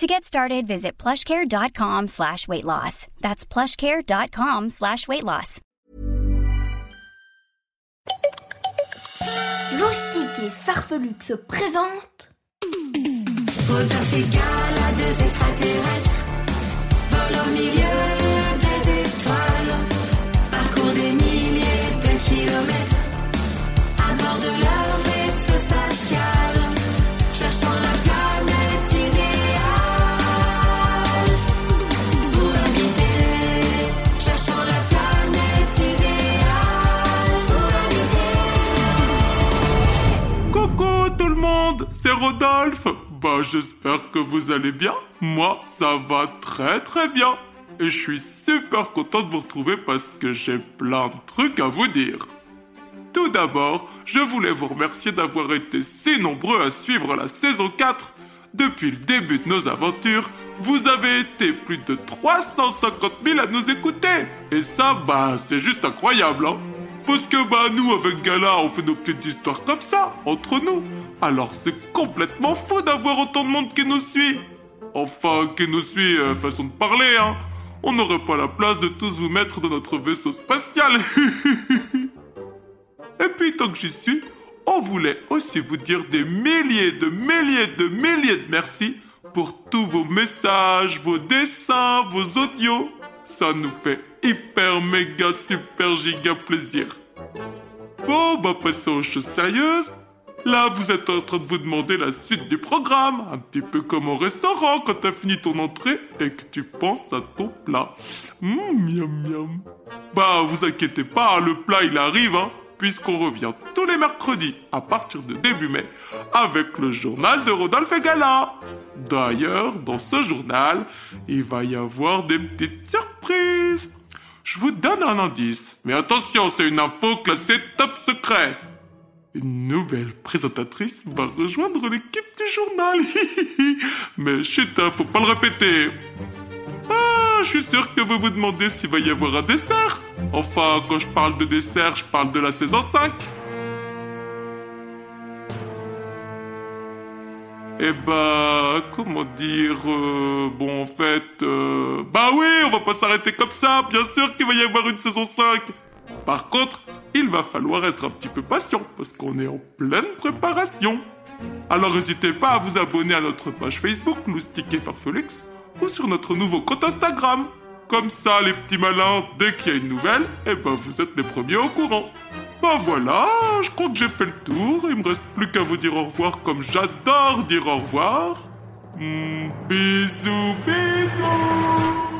To get started, visit plushcare.com slash weight loss. That's plushcare.com slash weight loss. Loustique et Farfelux se présentent Rodolphe et Gala, deux extraterrestres, volent au milieu c'est Rodolphe. Bah j'espère que vous allez bien. Moi ça va très très bien. Et je suis super content de vous retrouver parce que j'ai plein de trucs à vous dire. Tout d'abord, je voulais vous remercier d'avoir été si nombreux à suivre la saison 4. Depuis le début de nos aventures, vous avez été plus de 350 000 à nous écouter. Et ça, bah, c'est juste incroyable, hein. Parce que, bah, nous, avec Gala, on fait nos petites histoires comme ça, entre nous. Alors, c'est complètement fou d'avoir autant de monde qui nous suit. Enfin, qui nous suit, euh, façon de parler, hein. On n'aurait pas la place de tous vous mettre dans notre vaisseau spatial. Et puis tant que j'y suis, on voulait aussi vous dire des milliers de milliers de milliers de merci pour tous vos messages, vos dessins, vos audios. Ça nous fait hyper méga super giga plaisir. Bon, bah passons aux choses sérieuses. Là, vous êtes en train de vous demander la suite du programme, un petit peu comme au restaurant quand t'as fini ton entrée et que tu penses à ton plat. Hum, miam miam. Bah, vous inquiétez pas, le plat il arrive, hein, puisqu'on revient tous les mercredis à partir de début mai avec le journal de Rodolphe et Gala. D'ailleurs, dans ce journal, il va y avoir des petites surprises. Je vous donne un indice, mais attention, c'est une info classée top secret. Une nouvelle présentatrice va rejoindre l'équipe du journal. Mais chut, hein, faut pas le répéter. Ah, je suis sûr que vous vous demandez s'il va y avoir un dessert. Enfin, quand je parle de dessert, je parle de la saison 5. Eh bah, comment dire euh, Bon, en fait, euh, bah oui, on va pas s'arrêter comme ça. Bien sûr qu'il va y avoir une saison 5. Par contre, il va falloir être un petit peu patient parce qu'on est en pleine préparation. Alors n'hésitez pas à vous abonner à notre page Facebook Loustique et Farfelux ou sur notre nouveau compte Instagram. Comme ça, les petits malins, dès qu'il y a une nouvelle, eh ben vous êtes les premiers au courant. Ben voilà, je crois que j'ai fait le tour. Il me reste plus qu'à vous dire au revoir comme j'adore dire au revoir. Hmm, bisous, bisous.